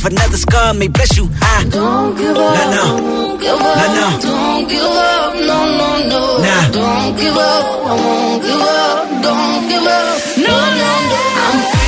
survive. Another scar may bless you. I Don't give up. No, no. Don't give up. No, no. Don't give up. No, no, no. Nah. Don't give up. I won't give up. Don't give up. No, no, no. I'm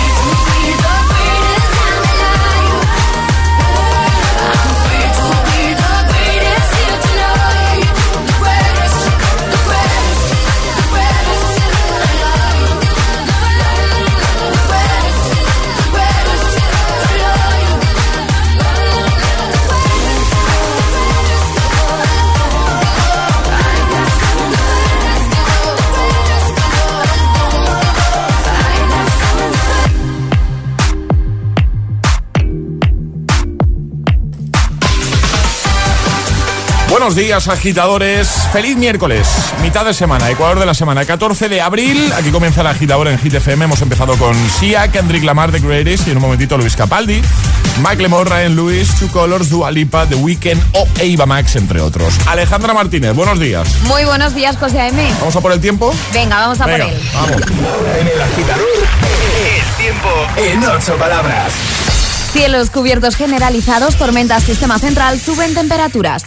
Buenos días, agitadores. Feliz miércoles, mitad de semana, Ecuador de la semana, 14 de abril. Aquí comienza el agitador en Hit FM. Hemos empezado con Sia, Kendrick Lamar, The Greatest, y en un momentito Luis Capaldi, Mike Lemore, Ryan Lewis, Two Colors, Dua Lipa, The Weeknd o Eva Max, entre otros. Alejandra Martínez, buenos días. Muy buenos días, José A.M. ¿Vamos a por el tiempo? Venga, vamos a Venga, por él. vamos. En el agitador, el tiempo en ocho palabras. Cielos cubiertos generalizados, tormentas sistema central, suben temperaturas.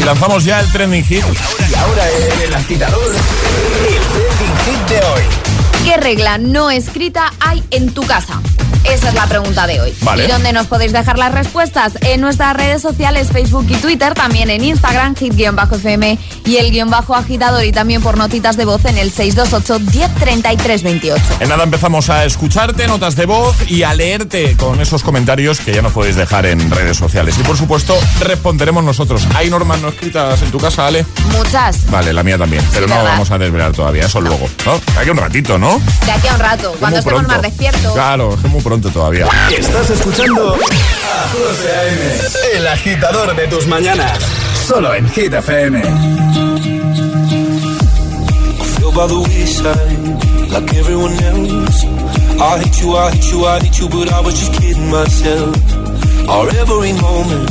Y lanzamos ya el trending hit. Y ahora en el agitador, el trending hit de hoy. ¿Qué regla no escrita hay en tu casa? Esa es la pregunta de hoy. Vale. ¿Y dónde nos podéis dejar las respuestas? En nuestras redes sociales, Facebook y Twitter, también en Instagram, hit-fm y el guion bajo agitador y también por notitas de voz en el 628-103328. En nada empezamos a escucharte, notas de voz y a leerte con esos comentarios que ya nos podéis dejar en redes sociales. Y por supuesto, responderemos nosotros. ¿Hay normas no escritas en tu casa, Ale? Muchas. Vale, la mía también, pero no ¿verdad? vamos a desvelar todavía, eso luego. ¿no? Aquí un ratito, ¿no? De aquí a un rato, cuando muy estemos pronto. más despiertos. Claro, es muy pronto todavía. Estás escuchando a José A.M., el agitador de tus mañanas. Solo en Hit FM. by the wayside like everyone else. I hate you, I hate you, I hate you, but I was just kidding myself. Our every moment,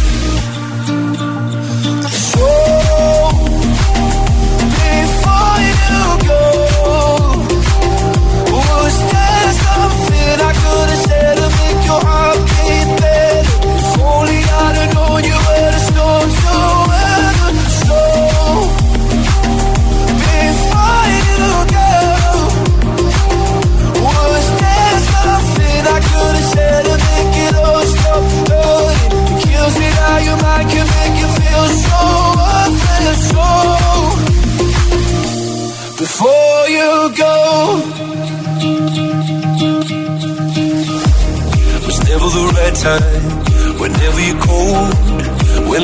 So. So before you go, was never the right time. Whenever you're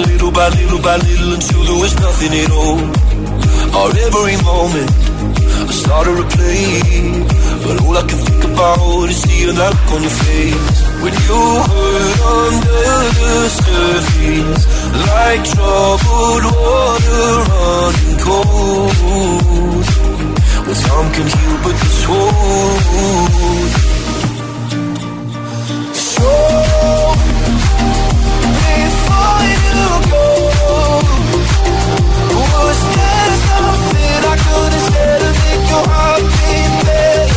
little by little by little until there was nothing at all. Every moment, I started to play, but all I can think about is seeing that look on your face when you hurt under the surface, like troubled water running cold. Well, time can heal, but this won't. So before you go, was there something I could have said to make your heart beat better?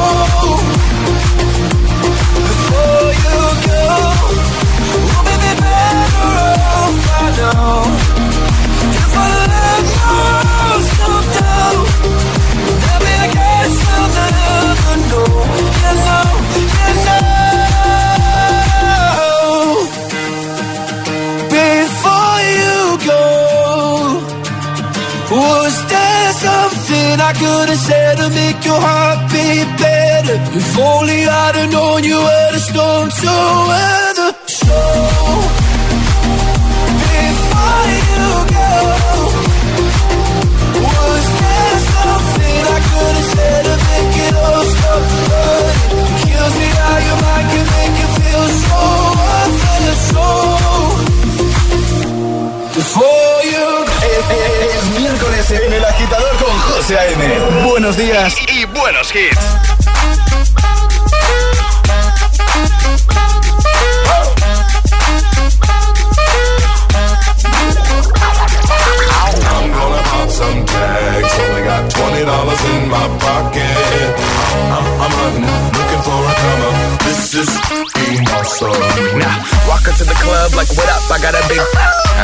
Kids.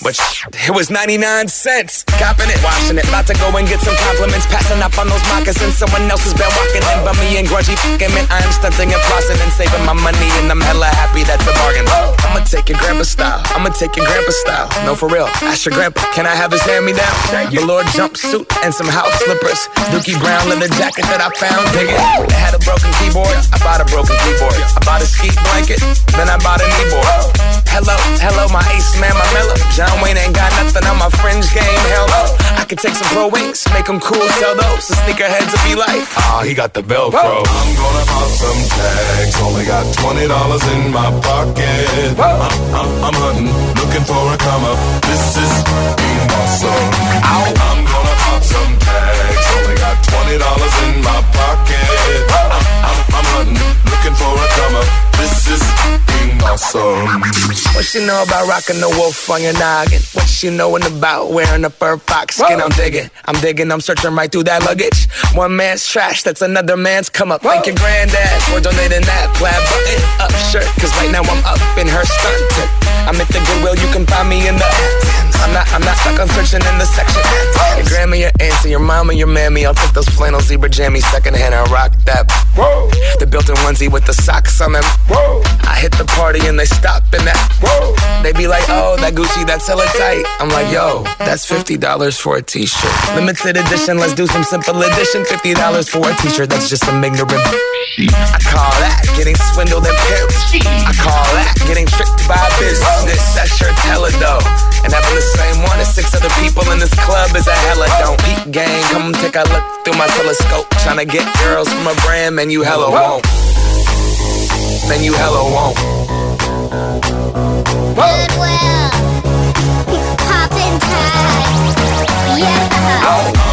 But it was 99 cents. Copping it, washing it. About to go and get some compliments. Passing up on those moccasins. Someone else has been walking in. But me and grudgy fucking man. I am stunting and flossing and saving my money. And I'm your grandpa style. I'ma take your grandpa style. No, for real. Ask your grandpa. Can I have his hand me down? Velour jumpsuit and some house slippers. Dookie Brown leather jacket that I found. Dig it. It had a broken keyboard. I bought a broken keyboard. I bought a ski blanket. Then I bought a kneeboard. Hello, hello, my ace man, my mellow. John Wayne ain't got nothing on my fringe game. Hell no. I could take some pro wings, make them cool, sell those. The sneakerheads will be like, ah, he got the Velcro. I'm gonna pop some tags. Only got twenty dollars in my pocket. I'm, I'm, I'm hunting, looking for a come up. This is being awesome. I'm gonna pop some tags. Only got twenty dollars in my pocket. I'm, I'm, hunting, looking for a come up. This is being awesome. What she know about rocking the wolf on your noggin? What she knowin' about wearing a fur fox skin? I'm digging, I'm digging, I'm searching right through that luggage. One man's trash, that's another man's come up. Thank your granddad for donating that plaid button up shirt. Cause right now I'm up in her stunt. I'm at the Goodwill, you can find me in the. I'm not, I'm not stuck on searching in the section. Your grandma, your auntie, your mama, your mammy. I'll take those flannel zebra jammies secondhand and rock that. Whoa. The built-in onesie with the socks on them. Whoa. I hit the party and they stop in that. Whoa. They be like, oh, that Gucci, that's hella tight. I'm like, yo, that's $50 for a t-shirt. Limited edition, let's do some simple edition. $50 for a t-shirt, that's just some ignorant. I call that getting swindled and pimped. I call that getting tricked by a business. This, that shirt's hella dope. And having the same one as six other people in this club is a hella don't. Peak gang, come take a look through my telescope. Tryna get girls from a brand, man, you hella won't. Man, you hella won't. Goodwill. Poppin' tags. Yeah. I'm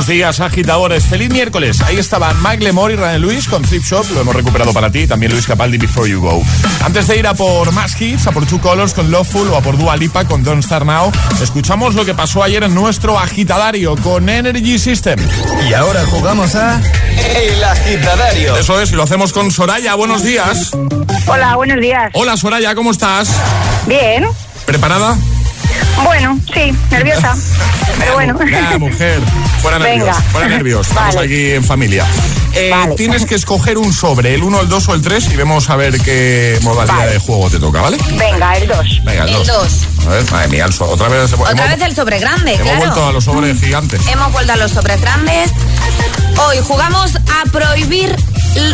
Buenos días, agitadores. Feliz miércoles. Ahí estaban Mike Lemore y Ryan Lewis con Flip Shop. Lo hemos recuperado para ti. También Luis Capaldi, Before You Go. Antes de ir a por más hits, a por Two Colors con Loveful o a por Dua Lipa con Don't Start Now, escuchamos lo que pasó ayer en nuestro agitadario con Energy System. Y ahora jugamos a El Agitadario. Eso es, y lo hacemos con Soraya. Buenos días. Hola, buenos días. Hola, Soraya, ¿cómo estás? Bien. ¿Preparada? Bueno, sí, nerviosa. Pero bueno. Ya, mujer. Fuera nervios. Venga. Fuera nervios. Estamos Vale. aquí en familia. Eh, Vale. Tienes que escoger un sobre, el 1, el 2 o el 3 y vemos a ver qué modalidad Vale. de juego te toca, ¿vale? Venga, el 2. Venga, el El 2. dos. A ver, madre mía, el so- otra vez. Otra hemos, vez el sobre grande, hemos claro. vuelto a los sobres gigantes. Hemos vuelto a los sobres grandes. Hoy jugamos a prohibir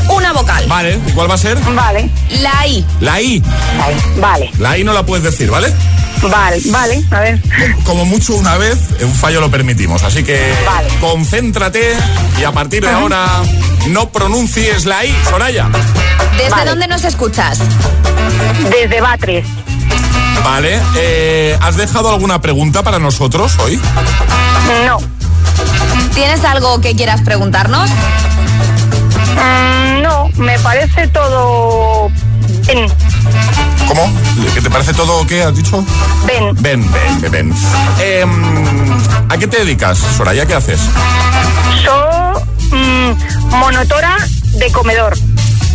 una vocal. Vale, ¿y cuál va a ser? Vale. La I. La I. Vale. Vale. La I no la puedes decir, ¿vale? Vale. Vale. A ver. Como mucho una vez, un fallo lo permitimos. Así que Vale. concéntrate y a partir de ahora no pronuncies la I, Soraya. ¿Desde Vale. dónde nos escuchas? Desde Batres. Vale, eh, ¿has dejado alguna pregunta para nosotros hoy? No. ¿Tienes algo que quieras preguntarnos? Mm, no, me parece todo. ¿Cómo? ¿Que te parece todo qué has dicho? Ven. Ven, ven, ven, ven. Em, ¿A qué te dedicas, Soraya? ¿Qué haces? Soy mm, monotora de comedor.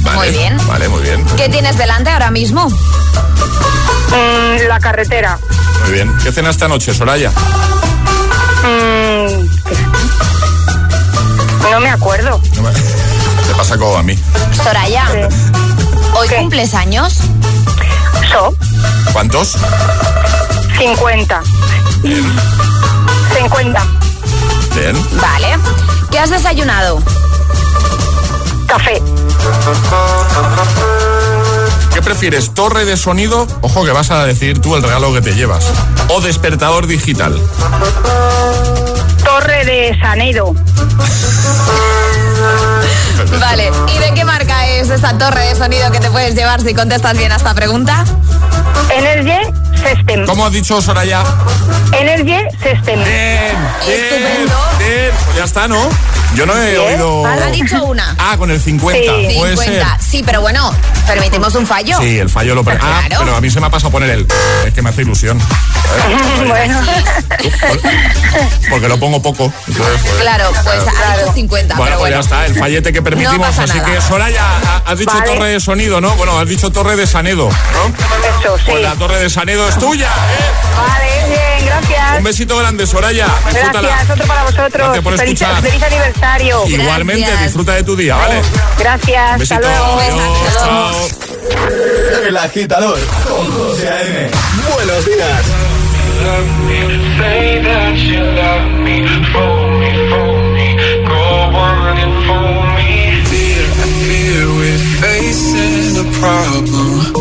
Vale, Muy bien. Vale, muy bien. ¿Qué tienes delante ahora mismo? Mm, la carretera. Muy bien. ¿Qué cenas esta noche, Soraya? Mm, no me acuerdo. Te pasa como a mí. Soraya, Sí. ¿hoy ¿Qué? cumples años? ¿Cuántos? 50. 50. Bien. Vale. ¿Qué has desayunado? Café. ¿Qué prefieres, torre de sonido? Ojo que vas a decir tú el regalo que te llevas. O despertador digital. Torre de de Sanedo. Vale, ¿y de qué marca es esa torre de sonido que te puedes llevar si contestas bien a esta pregunta? Energy System. ¿Cómo has dicho, Soraya? Energy System. Bien, bien, Estupendo. bien. Pues ya está, ¿no? Yo no he oído... Ha dicho una. Ah, con el 50. Sí. Puede 50. ser. Sí, pero bueno, permitimos un fallo. Sí, el fallo lo... per- Ah, Claro. pero a mí se me ha pasado poner el... Es que me hace ilusión. bueno, Porque lo pongo poco. Entonces, pues, Claro, pues ha dicho 50, Bueno, pero pues bueno. ya está, el fallete que permitimos. No pasa así nada. que, Soraya, ha- has dicho Vale. torre de sonido, ¿no? Bueno, has dicho torre de Sanedo, ¿no? eso, sí. Pues la torre de Sanedo es tuya, ¿eh? Vale, bien, gracias. Un besito grande, Soraya. Disfrútala. Gracias, otro para vosotros. Gracias por feliz, escuchar. feliz aniversario. Igualmente, Gracias. disfruta de tu día, ¿vale? Gracias, Un besito. hasta luego. Adiós, Besazo. chao. El agitador con José A.M. Buenos días. Say that you love me, fool me, fool me, go on and fool me. Fear, I fear we're facing a problem.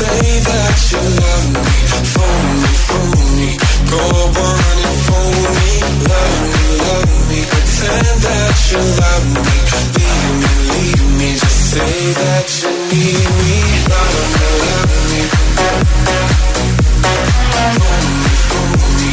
say that you love me, fool me, fool me, go on and fool me, love me, love me, pretend that you love me, leave me, leave me, just say that you need me, love me, love me. Fool me, fool me.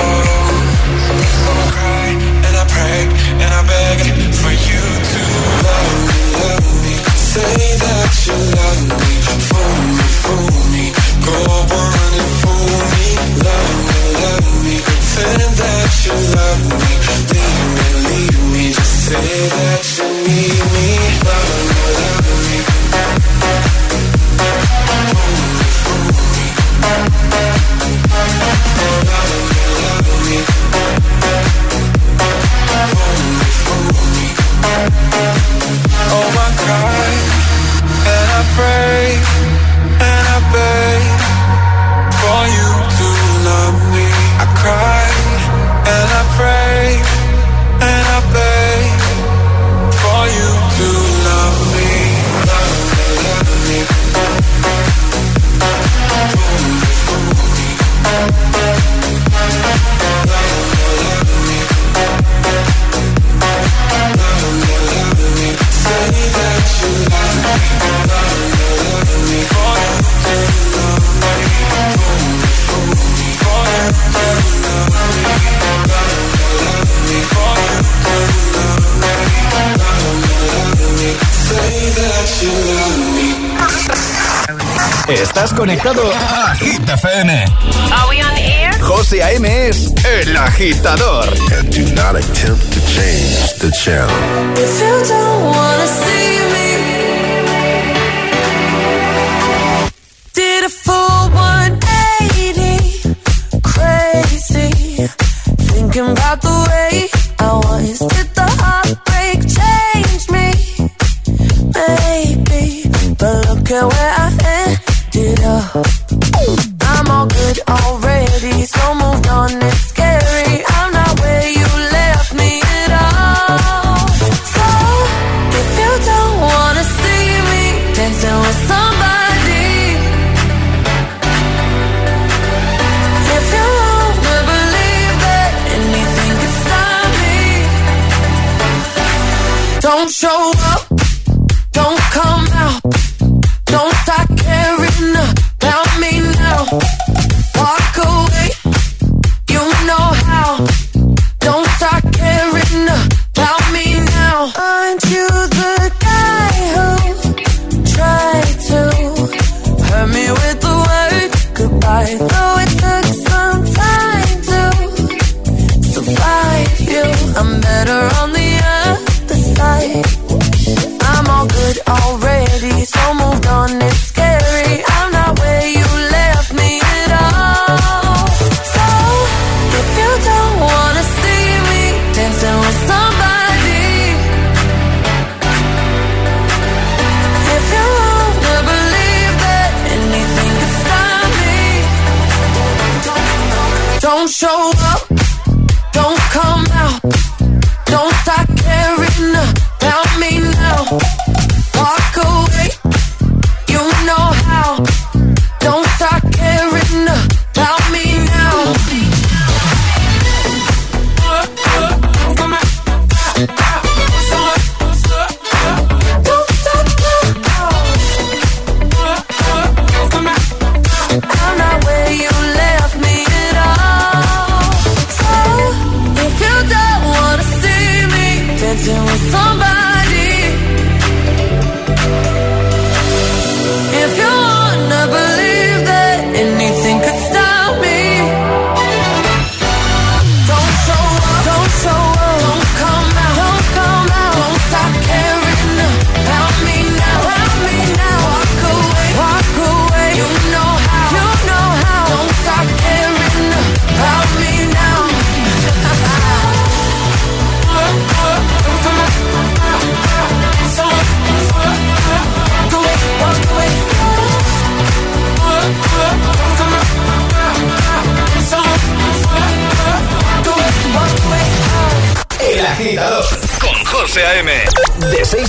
already, so moved on. It's scary. I'm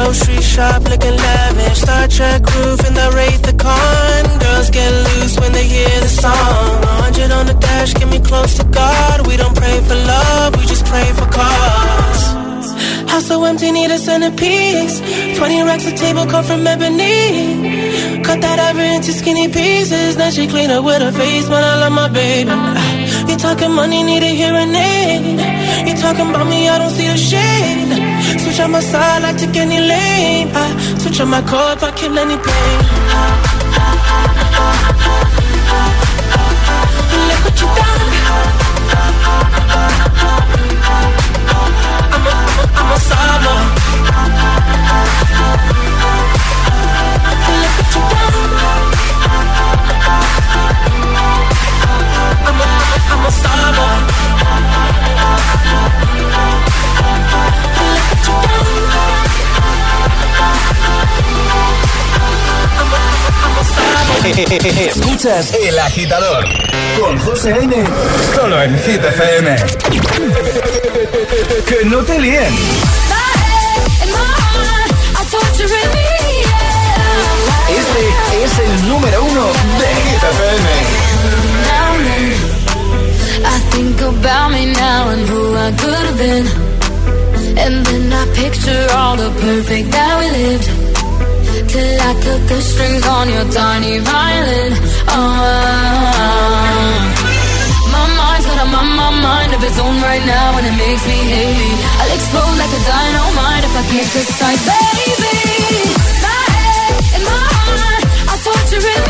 grocery shop looking lavish. Star Trek roof in the Wraith the Con. Girls get loose when they hear the song. 100 on the dash, get me close to God. We don't pray for love, we just pray for cause. House so empty, need a centerpiece. 20 racks of table cut from ebony. Cut that ever into skinny pieces. Now she clean up with her face, but I love my baby. You talking money, need a hearing aid. You talking about me, I don't see a shade. Switch on my side, I take any lane. I switch on my car if I kill any pain. Look Escuchas El Agitador con José A.M. Solo en Hit FM. Que no te líen. Este es el número uno de Hit FM. I think about me now and who I could have been. And then I picture all the perfect that we lived. Till I cut the strings on your tiny violin. Oh. My mind's got a my, mind of its own right now, and it makes me hate. I'll explode like a dynamite if I can't decide, baby. My head and my heart are torturing me.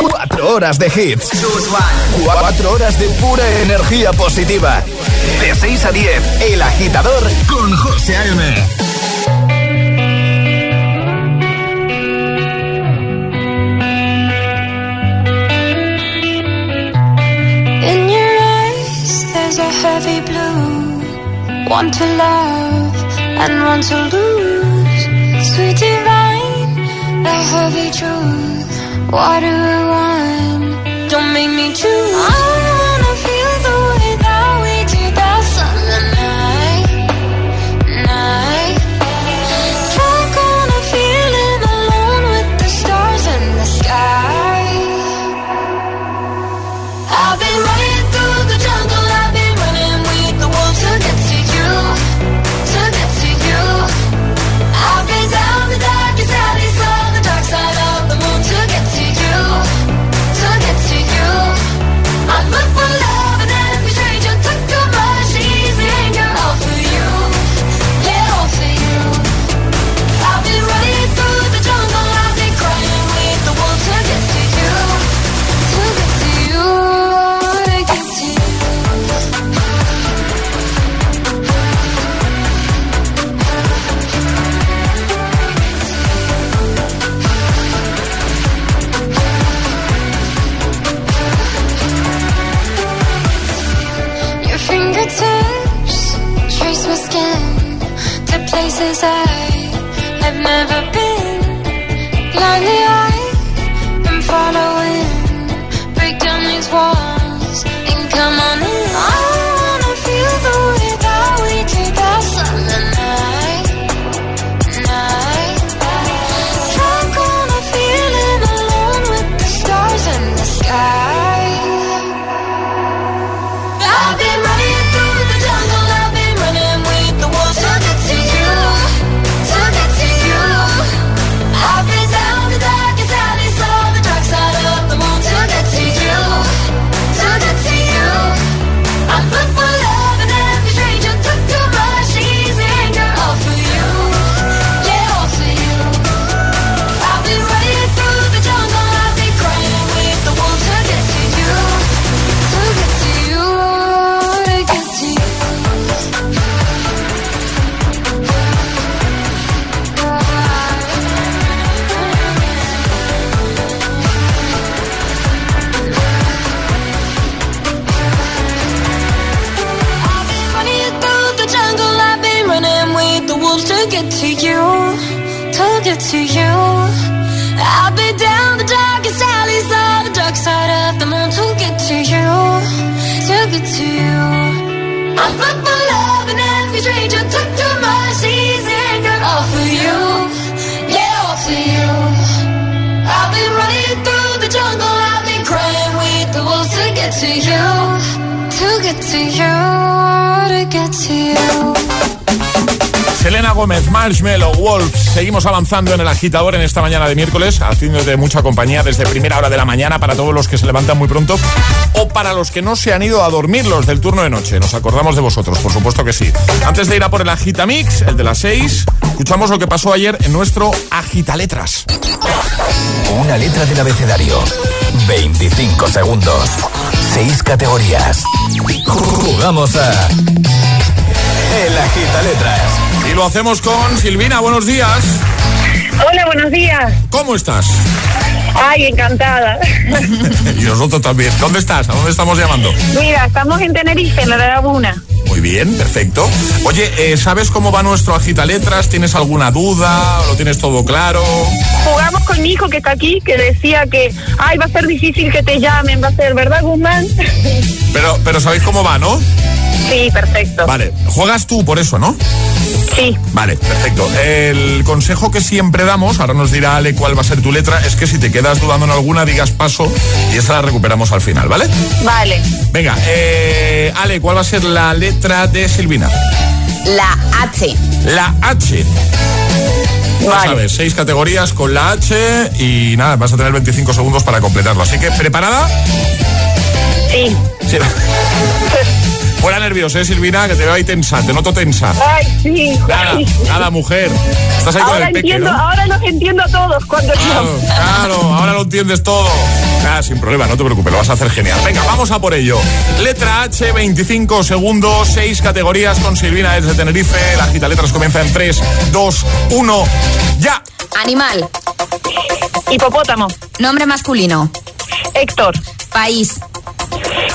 Cuatro horas de hits. Cuatro horas de pura energía positiva. De 6 a 10, El Agitador con José A.M. In your eyes, there's a heavy blue. One to love and one to lose. Sweet divine, a heavy truth. Water and wine, don't make me choose. Places I have never been. Get to you. I look for love and every stranger took too much easy anger all for you, yeah, all for you. I've been running through the jungle, I've been crying with the wolves to get to you, to get to you, to get to you. Selena Gómez, Marshmello, Wolves. Seguimos avanzando en el agitador en esta mañana de miércoles, haciéndote mucha compañía desde primera hora de la mañana para todos los que se levantan muy pronto o para los que no se han ido a dormir los del turno de noche. Nos acordamos de vosotros, por supuesto que sí. Antes de ir a por el Agitamix, el de las 6, escuchamos lo que pasó ayer en nuestro Agitaletras. Una letra del abecedario. 25 segundos. 6 categorías. Jugamos a. El Agitaletras. Y lo hacemos con Silvina. Buenos días. Hola, buenos días. ¿Cómo estás? Ay, encantada. y nosotros también. ¿Dónde estás? ¿A dónde estamos llamando? Mira, estamos en Tenerife, en la Laguna. Muy bien, perfecto. Oye, eh, ¿sabes cómo va nuestro agita letras? ¿Tienes alguna duda? ¿Lo tienes todo claro? Jugamos con mi hijo que está aquí, que decía que, ay, va a ser difícil que te llamen, va a ser, ¿verdad, Guzmán? Pero, pero sabéis cómo va, ¿no? Sí, perfecto. Vale, juegas tú por eso, ¿no? Sí. Vale, perfecto. El consejo que siempre damos, ahora nos dirá Ale cuál va a ser tu letra, es que si te quedas dudando en alguna, digas paso y esa la recuperamos al final, ¿vale? Vale. Venga, eh, Ale, ¿cuál va a ser la letra de Silvina? La H. La H. Ya sabes, seis categorías con la H y nada, vas a tener 25 segundos para completarlo. Así que, ¿preparada? Sí. Sí. Fuera nerviosa, ¿eh, Silvina? Que te veo ahí tensa, te noto tensa. Ay, sí. Nada, nada, mujer. Estás ahí ahora con el peque, entiendo, ¿no? ahora los entiendo a todos cuando Claro, yo. claro, ahora lo entiendes todo. Nada, sin problema, no te preocupes, lo vas a hacer genial. Venga, vamos a por ello. Letra H, 25 segundos, 6 categorías con Silvina desde Tenerife. La gita letras comienza en 3, 2, 1, ya. Animal. Hipopótamo. Nombre masculino. Héctor. País.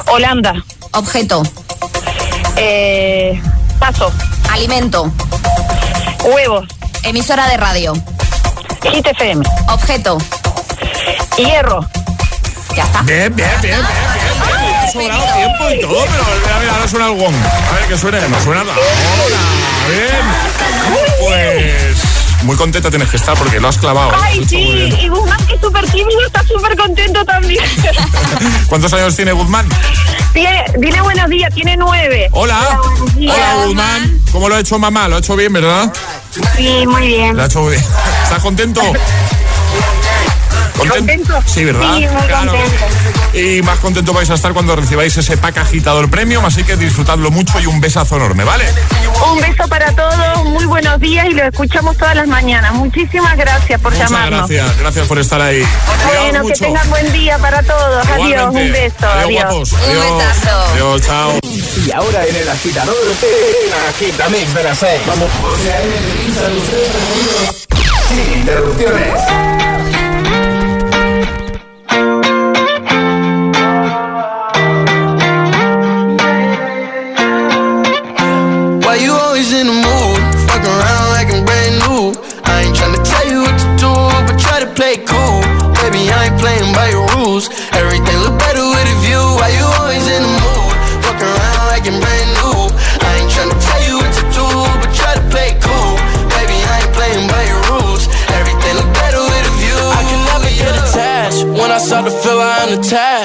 Holanda. Objeto. Eh, paso. Alimento. Huevos. Emisora de radio. Hit FM. Objeto. Hierro. Ya está. Bien, bien, bien, bien, bien. bien. Ha sobrado tiempo y todo, pero mira, mira, ahora suena el gong. A ver, que suene, no suena nada. Hola, bien. Pues muy contenta tienes que estar porque lo has clavado. ¿eh? Ay, sí. Y Guzmán, que es súper tímido, está súper contento también. ¿Cuántos años tiene Guzmán? Tiene, dile buenos días, tiene nueve. Hola. días. Hola, Guzmán. ¿Cómo lo ha hecho mamá? Lo ha hecho bien, ¿verdad? Sí, muy bien. Lo ha hecho bien. ¿Estás contento? ¿Contento? Sí, ¿verdad? Sí, muy Claro. contento. Y más contento vais a estar cuando recibáis ese pack agitador premium, así que disfrutadlo mucho y un besazo enorme, ¿vale? Un beso para todos, muy buenos días y lo escuchamos todas las mañanas. Muchísimas gracias por Muchas llamarnos. gracias, gracias por estar ahí. Bueno, que tengan buen día para todos. Adiós, un beso. Adiós, Adiós. guapos. Adiós. Adiós, chao. Y ahora en el agitador, el agitamix de las 6. Vamos. Sin interrupciones.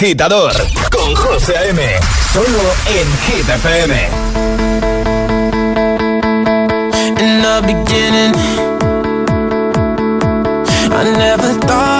Agitador con José A.M. Solo en Hit FM. in the beginning. I never thought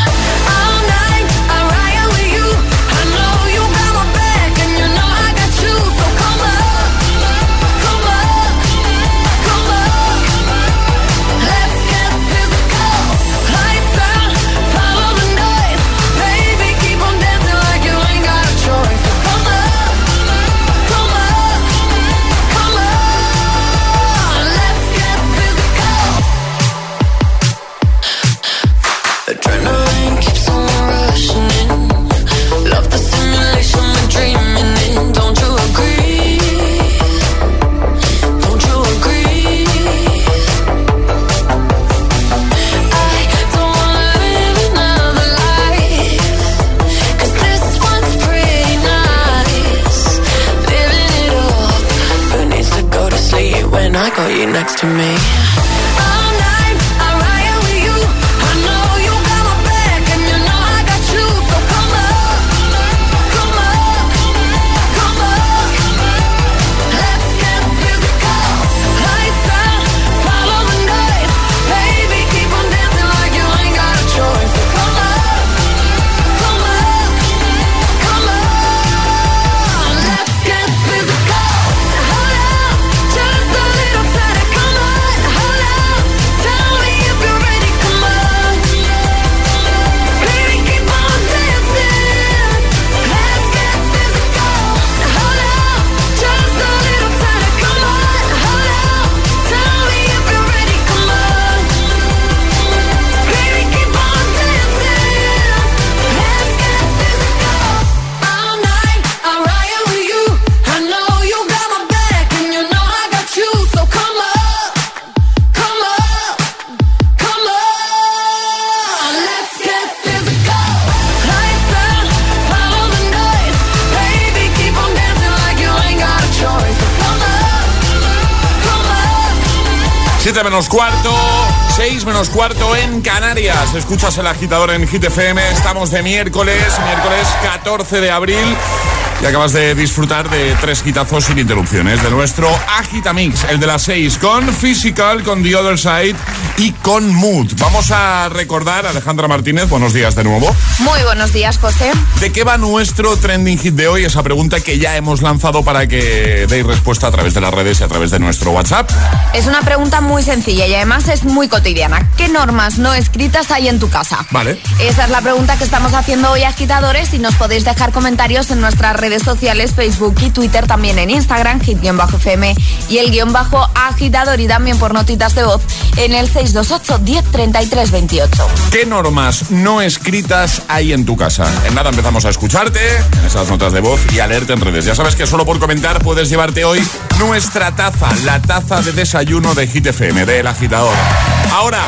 to me. 7 menos cuarto, 6 menos cuarto en Canarias. Escuchas el agitador en Hit FM. Estamos de miércoles, miércoles 14 de abril. Y acabas de disfrutar de tres quitazos sin interrupciones de nuestro Agitamix, el de las 6, con Physical, con The Other Side y con Mood. Vamos a recordar, Alejandra Martínez, buenos días de nuevo. Muy buenos días, José. ¿De qué va nuestro trending hit de hoy? Esa pregunta que ya hemos lanzado para que deis respuesta a través de las redes y a través de nuestro WhatsApp. Es una pregunta muy sencilla y además es muy cotidiana. ¿Qué normas no escritas hay en tu casa? Vale. Esa es la pregunta que estamos haciendo hoy, agitadores, y nos podéis dejar comentarios en nuestras redes sociales, Facebook y Twitter, también en Instagram, hit-fm y el guion bajo agitador y también por notitas de voz en el 628 1033 28. ¿Qué normas no escritas hay en tu casa? En nada empezamos a escucharte en esas notas de voz y a leerte en redes. Ya sabes que solo por comentar puedes llevarte hoy nuestra taza, la taza de desayuno de Hit FM, del agitador. Ahora,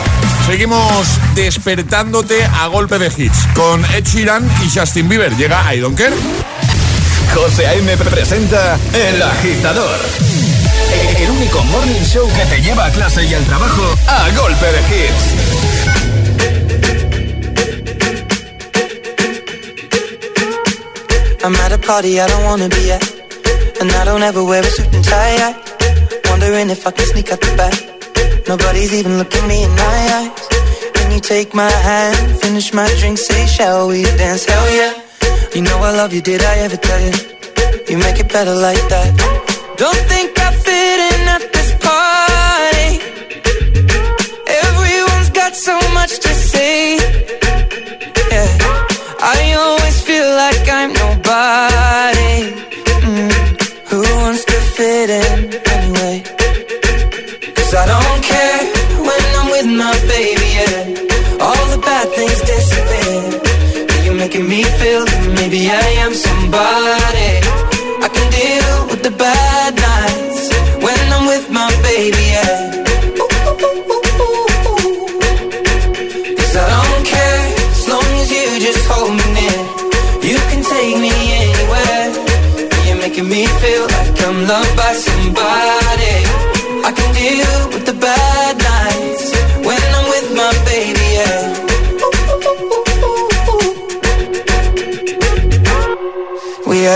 seguimos despertándote a golpe de hits con Ed Sheeran y Justin Bieber. Llega I Don't Care. José A.M. presenta El Agitador. El único morning show que te lleva a clase y al trabajo a golpe de hits. I'm at a party I don't wanna be at. And I don't ever wear a suit and tie. Wondering if I can sneak out the back. Nobody's even looking me in my eyes. Can you take my hand, finish my drink, say, shall we dance? Hell yeah. You know I love you, did I ever tell you? You make it better like that. Don't think I say. Yeah. I always feel like I'm nobody. Mm. Who wants to fit in anyway? Cause I don't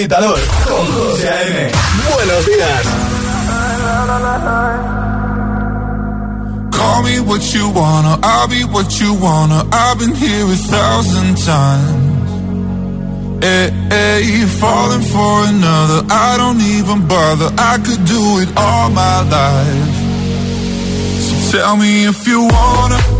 Agitador con José A.M. Buenos días. Call me what you wanna, I'll be what you wanna. I've been here a thousand times. Eh, eh, hey, hey, falling for another, I don't even bother. I could do it all my life. So tell me if you wanna,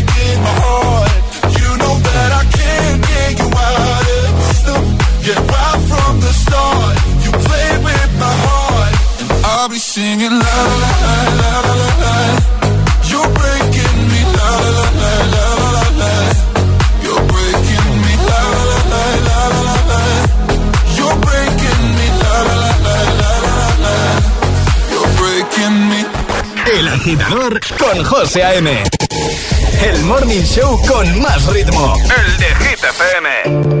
I'll be singing la la la la la la la. You're breaking me la la la la la la la. You're breaking me la la la la la la la. You're breaking me la la la la la la la. You're breaking me. El agitador con José A.M. El morning show con más ritmo. El de Hit FM.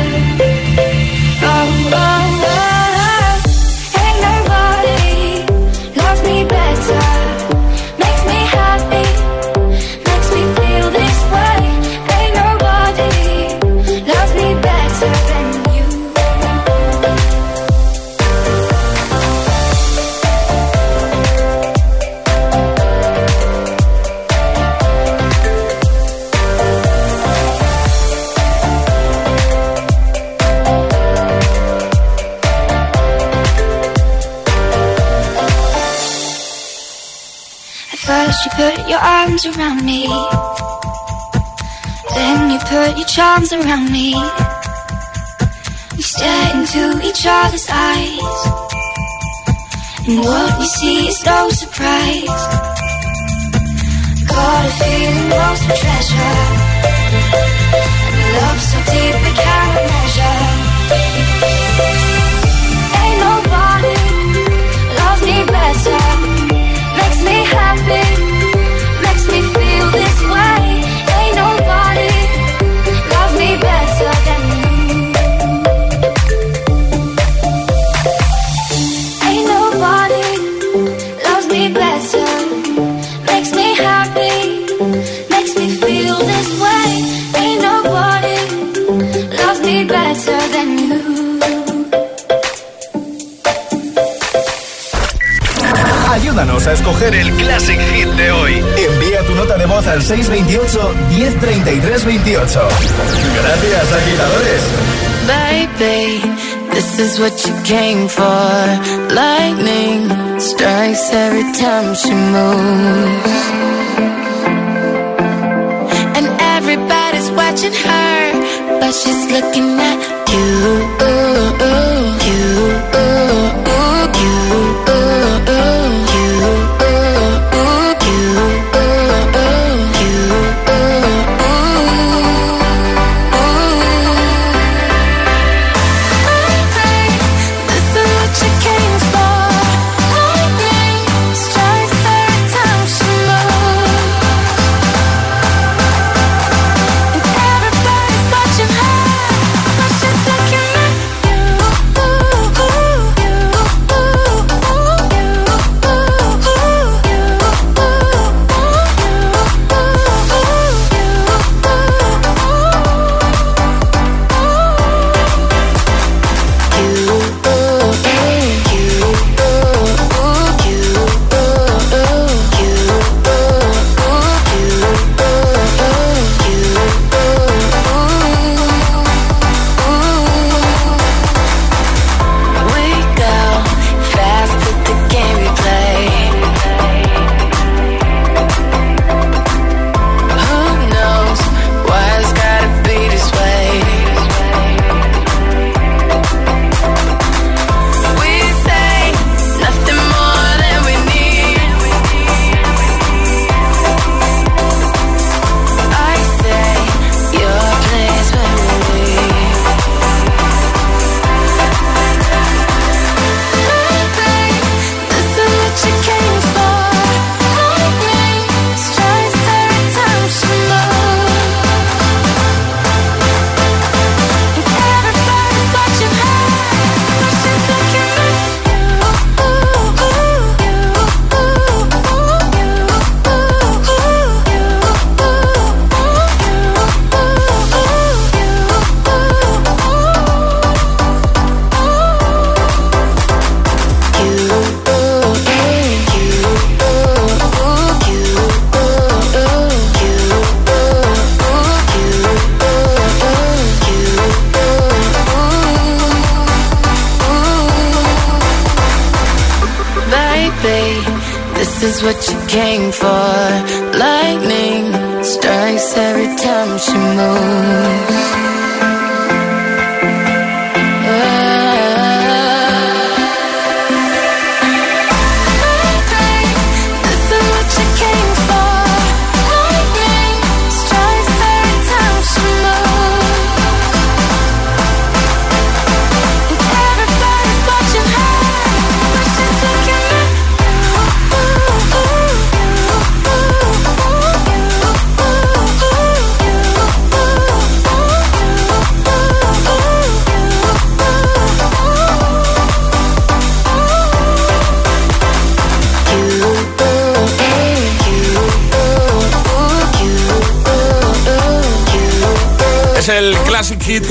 Charms around me. We stare into each other's eyes. And what we see is no surprise. Got a feeling lost for treasure. And love so deep we can't measure. A escoger el Classic Hit de hoy. Envía tu nota de voz al 628 1033 28. Gracias, agitadores. Baby, this is what you came for. Lightning strikes every time she moves. And everybody's watching her, but she's looking at. You.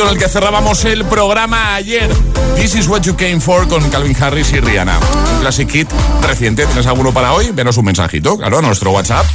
Con el que cerrábamos el programa ayer. This is what you came for con Calvin Harris y Rihanna. Un classic hit reciente. ¿Tienes alguno para hoy? Venos un mensajito, claro, a nuestro WhatsApp